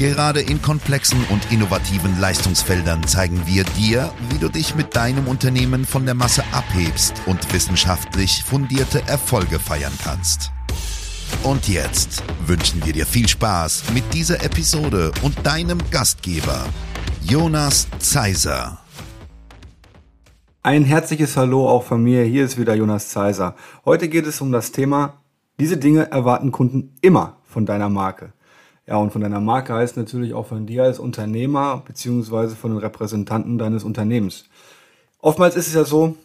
Gerade in komplexen und innovativen Leistungsfeldern zeigen wir dir, wie du dich mit deinem Unternehmen von der Masse abhebst und wissenschaftlich fundierte Erfolge feiern kannst. Und jetzt wünschen wir dir viel Spaß mit dieser Episode und deinem Gastgeber, Jonas Zeiser. Ein herzliches Hallo auch von mir. Hier ist wieder Jonas Zeiser. Heute geht es um das Thema, diese Dinge erwarten Kunden immer von deiner Marke. Ja, und von deiner Marke heißt natürlich auch von dir als Unternehmer beziehungsweise von den Repräsentanten deines Unternehmens. Oftmals ist es ja so,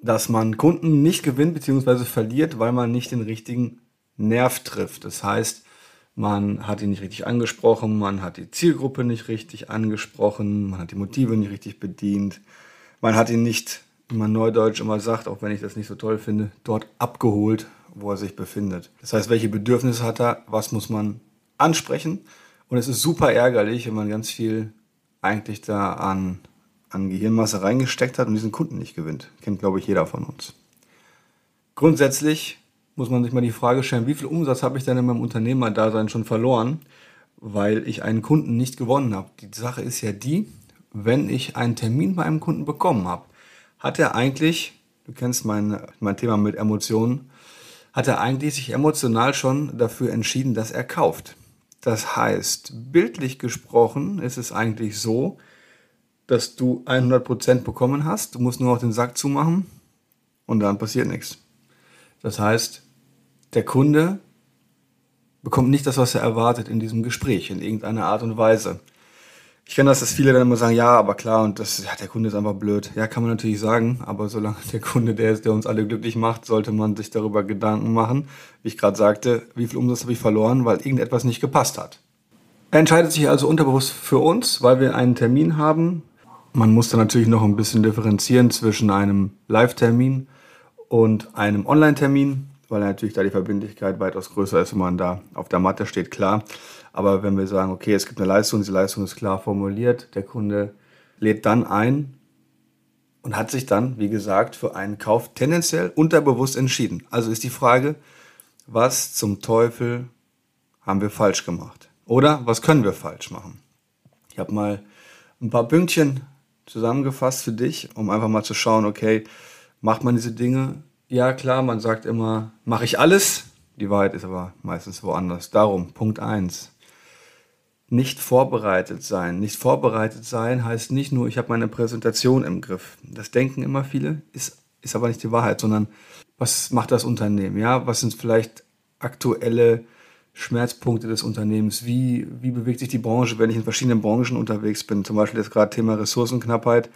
dass man Kunden nicht gewinnt beziehungsweise verliert, weil man nicht den richtigen Nerv trifft. Das heißt, man hat ihn nicht richtig angesprochen, man hat die Zielgruppe nicht richtig angesprochen, man hat die Motive nicht richtig bedient, man hat ihn nicht, wie man neudeutsch immer sagt, auch wenn ich das nicht so toll finde, dort abgeholt, wo er sich befindet. Das heißt, welche Bedürfnisse hat er, was muss man ansprechen. Und es ist super ärgerlich, wenn man ganz viel eigentlich da an, an Gehirnmasse reingesteckt hat und diesen Kunden nicht gewinnt. Kennt, glaube ich, jeder von uns. Grundsätzlich muss man sich mal die Frage stellen, wie viel Umsatz habe ich denn in meinem Unternehmerdasein schon verloren, weil ich einen Kunden nicht gewonnen habe. Die Sache ist ja die, wenn ich einen Termin bei einem Kunden bekommen habe, hat er eigentlich, du kennst mein, mein Thema mit Emotionen, hat er eigentlich sich emotional schon dafür entschieden, dass er kauft. Das heißt, bildlich gesprochen ist es eigentlich so, dass du 100% bekommen hast. Du musst nur noch den Sack zumachen und dann passiert nichts. Das heißt, der Kunde bekommt nicht das, was er erwartet in diesem Gespräch, in irgendeiner Art und Weise. Ich kenne das, dass viele dann immer sagen, ja, aber klar, und das, ja, der Kunde ist einfach blöd. Ja, kann man natürlich sagen, aber solange der Kunde der ist, der uns alle glücklich macht, sollte man sich darüber Gedanken machen, wie ich gerade sagte, wie viel Umsatz habe ich verloren, weil irgendetwas nicht gepasst hat. Er entscheidet sich also unterbewusst für uns, weil wir einen Termin haben. Man muss dann natürlich noch ein bisschen differenzieren zwischen einem Live-Termin und einem Online-Termin, weil natürlich da die Verbindlichkeit weitaus größer ist, wenn man da auf der Matte steht, klar. Aber wenn wir sagen, okay, es gibt eine Leistung, diese Leistung ist klar formuliert, der Kunde lädt dann ein und hat sich dann, wie gesagt, für einen Kauf tendenziell unterbewusst entschieden. Also ist die Frage, was zum Teufel haben wir falsch gemacht? Oder was können wir falsch machen? Ich habe mal ein paar Pünktchen zusammengefasst für dich, um einfach mal zu schauen, okay, macht man diese Dinge? Ja, klar, man sagt immer, mache ich alles? Die Wahrheit ist aber meistens woanders. Darum, Punkt eins nicht vorbereitet sein. Nicht vorbereitet sein heißt nicht nur, ich habe meine Präsentation im Griff. Das denken immer viele, ist, ist aber nicht die Wahrheit, sondern was macht das Unternehmen? Ja, was sind vielleicht aktuelle Schmerzpunkte des Unternehmens? Wie, wie bewegt sich die Branche, wenn ich in verschiedenen Branchen unterwegs bin? Zum Beispiel jetzt gerade Thema Ressourcenknappheit.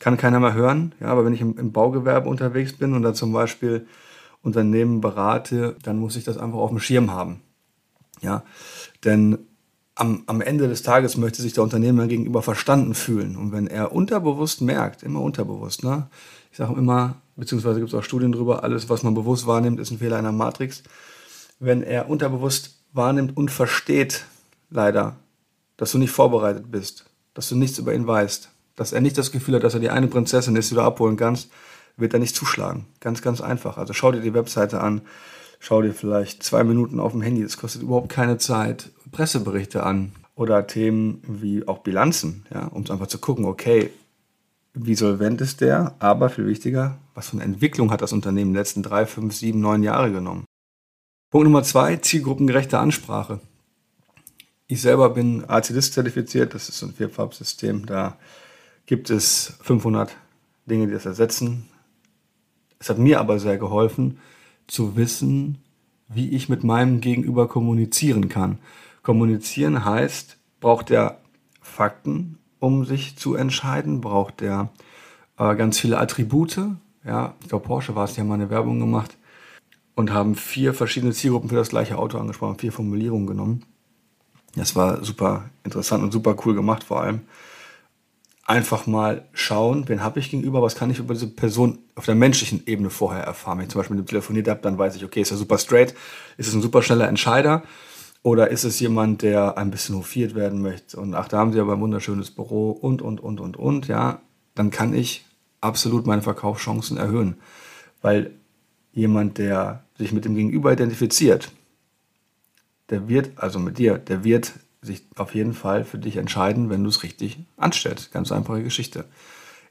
Kann keiner mehr hören. Ja, aber wenn ich im, im Baugewerbe unterwegs bin und da zum Beispiel Unternehmen berate, dann muss ich das einfach auf dem Schirm haben. Ja, denn am, am Ende des Tages möchte sich der Unternehmer gegenüber verstanden fühlen. Und wenn er unterbewusst merkt, immer unterbewusst, ne? ich sage immer, beziehungsweise gibt es auch Studien drüber, alles, was man bewusst wahrnimmt, ist ein Fehler einer Matrix. Wenn er unterbewusst wahrnimmt und versteht, leider, dass du nicht vorbereitet bist, dass du nichts über ihn weißt, dass er nicht das Gefühl hat, dass er die eine Prinzessin ist, die du abholen kannst, wird er nicht zuschlagen. Ganz, ganz einfach. Also schau dir die Webseite an, schau dir vielleicht zwei Minuten auf dem Handy, das kostet überhaupt keine Zeit, Presseberichte an oder Themen wie auch Bilanzen, ja, um einfach zu gucken, okay, wie solvent ist der, aber viel wichtiger, was für eine Entwicklung hat das Unternehmen in den letzten drei, fünf, sieben, neun Jahre genommen. Punkt Nummer zwei, zielgruppengerechte Ansprache. Ich selber bin ACDIS zertifiziert, das ist so ein Vierfarbsystem, da gibt es 500 Dinge, die das ersetzen. Es hat mir aber sehr geholfen, zu wissen, wie ich mit meinem Gegenüber kommunizieren kann. Kommunizieren heißt, braucht er Fakten, um sich zu entscheiden, braucht er äh, ganz viele Attribute. Ja, ich glaube, Porsche war es, die haben mal eine Werbung gemacht und haben vier verschiedene Zielgruppen für das gleiche Auto angesprochen, vier Formulierungen genommen. Das war super interessant und super cool gemacht vor allem. einfach mal schauen, wen habe ich gegenüber, was kann ich über diese Person auf der menschlichen Ebene vorher erfahren. Wenn ich zum Beispiel mit dem telefoniert habe, dann weiß ich, okay, ist er super straight, ist es ein super schneller Entscheider oder ist es jemand, der ein bisschen hofiert werden möchte und ach, da haben sie aber ein wunderschönes Büro und, und, und, und, und, ja, dann kann ich absolut meine Verkaufschancen erhöhen, weil jemand, der sich mit dem Gegenüber identifiziert, der wird, also mit dir, der wird sich auf jeden Fall für dich entscheiden, wenn du es richtig anstellst. Ganz einfache Geschichte.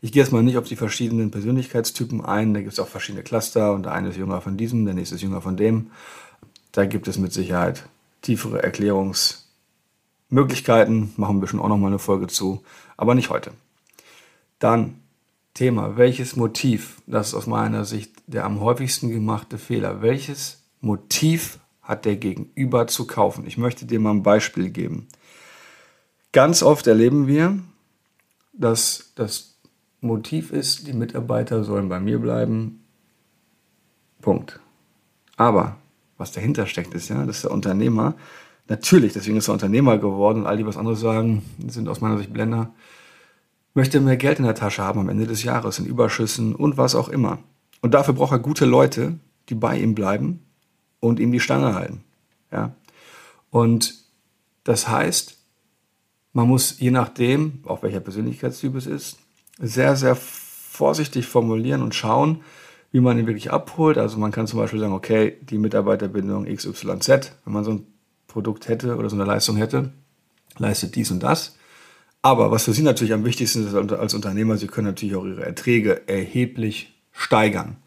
Ich gehe jetzt mal nicht auf die verschiedenen Persönlichkeitstypen ein. Da gibt es auch verschiedene Cluster und der eine ist jünger von diesem, der nächste ist jünger von dem. Da gibt es mit Sicherheit tiefere Erklärungsmöglichkeiten. Machen wir schon auch nochmal eine Folge zu, aber nicht heute. Dann Thema, welches Motiv, das ist aus meiner Sicht der am häufigsten gemachte Fehler, welches Motiv hat der Gegenüber zu kaufen. Ich möchte dir mal ein Beispiel geben. Ganz oft erleben wir, dass das Motiv ist, die Mitarbeiter sollen bei mir bleiben. Punkt. Aber was dahinter steckt, ist ja, dass der Unternehmer, natürlich, deswegen ist er Unternehmer geworden und all die was anderes sagen, sind aus meiner Sicht Blender, möchte mehr Geld in der Tasche haben am Ende des Jahres, in Überschüssen und was auch immer. Und dafür braucht er gute Leute, die bei ihm bleiben und ihm die Stange halten. Ja? Und das heißt, man muss je nachdem, auf welcher Persönlichkeitstyp es ist, sehr, sehr vorsichtig formulieren und schauen, wie man ihn wirklich abholt. Also man kann zum Beispiel sagen, okay, die Mitarbeiterbindung XYZ, wenn man so ein Produkt hätte oder so eine Leistung hätte, leistet dies und das. Aber was für Sie natürlich am wichtigsten ist als Unternehmer, Sie können natürlich auch Ihre Erträge erheblich steigern.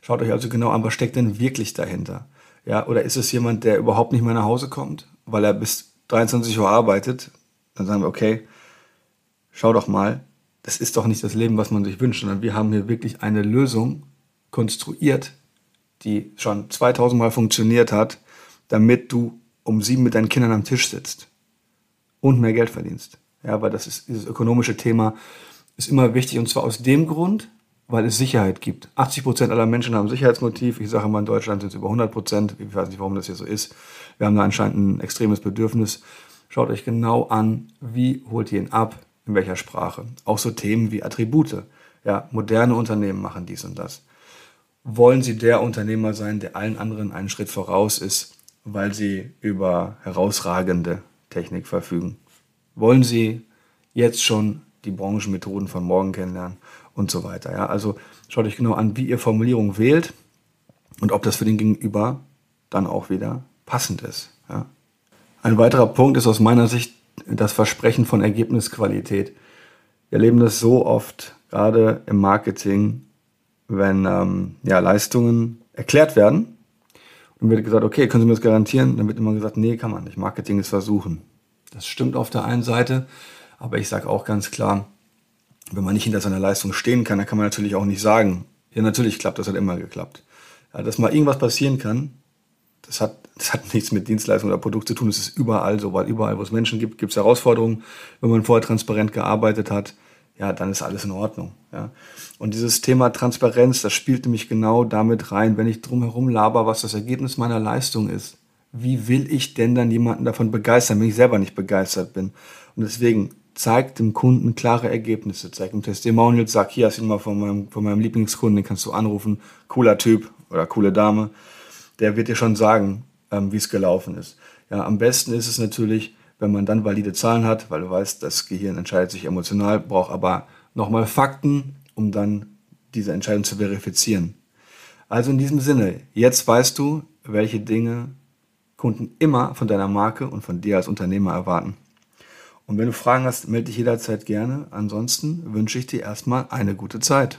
Schaut euch also genau an, was steckt denn wirklich dahinter. Ja, oder ist es jemand, der überhaupt nicht mehr nach Hause kommt, weil er bis 23 Uhr arbeitet? Dann sagen wir, okay, schau doch mal, das ist doch nicht das Leben, was man sich wünscht, sondern wir haben hier wirklich eine Lösung konstruiert, die schon 2000 Mal funktioniert hat, damit du um sieben mit deinen Kindern am Tisch sitzt und mehr Geld verdienst. Ja, weil das ist, dieses ökonomische Thema ist immer wichtig und zwar aus dem Grund, weil es Sicherheit gibt. 80 Prozent aller Menschen haben Sicherheitsmotiv. Ich sage mal, in Deutschland sind es über 100 Prozent. Ich weiß nicht, warum das hier so ist. Wir haben da anscheinend ein extremes Bedürfnis. Schaut euch genau an, wie holt ihr ihn ab, in welcher Sprache. Auch so Themen wie Attribute. Ja, moderne Unternehmen machen dies und das. Wollen Sie der Unternehmer sein, der allen anderen einen Schritt voraus ist, weil Sie über herausragende Technik verfügen? Wollen Sie jetzt schon die Branchenmethoden von morgen kennenlernen? und so weiter. Ja? Also schaut euch genau an, wie ihr Formulierung wählt und ob das für den Gegenüber dann auch wieder passend ist. Ja? Ein weiterer Punkt ist aus meiner Sicht das Versprechen von Ergebnisqualität. Wir erleben das so oft, gerade im Marketing, wenn ähm, ja, Leistungen erklärt werden. Und wird gesagt, okay, können Sie mir das garantieren? Dann wird immer gesagt, nee, kann man nicht. Marketing ist Versuchen. Das stimmt auf der einen Seite, aber ich sage auch ganz klar, wenn man nicht hinter seiner Leistung stehen kann, dann kann man natürlich auch nicht sagen, ja, natürlich klappt, das hat immer geklappt. Ja, dass mal irgendwas passieren kann, das hat, das hat nichts mit Dienstleistung oder Produkt zu tun. Das ist überall so, weil überall, wo es Menschen gibt, gibt es Herausforderungen. Wenn man vorher transparent gearbeitet hat, ja, dann ist alles in Ordnung. Ja. Und dieses Thema Transparenz, das spielt nämlich genau damit rein, wenn ich drumherum laber, was das Ergebnis meiner Leistung ist. Wie will ich denn dann jemanden davon begeistern, wenn ich selber nicht begeistert bin? Und deswegen zeigt dem Kunden klare Ergebnisse, zeigt ihm Testimonials, sag, hier hast du ihn mal von meinem, von meinem Lieblingskunden, den kannst du anrufen, cooler Typ oder coole Dame, der wird dir schon sagen, ähm, wie es gelaufen ist. Ja, am besten ist es natürlich, wenn man dann valide Zahlen hat, weil du weißt, das Gehirn entscheidet sich emotional, braucht aber nochmal Fakten, um dann diese Entscheidung zu verifizieren. Also in diesem Sinne, jetzt weißt du, welche Dinge Kunden immer von deiner Marke und von dir als Unternehmer erwarten. Und wenn du Fragen hast, melde dich jederzeit gerne. Ansonsten wünsche ich dir erstmal eine gute Zeit.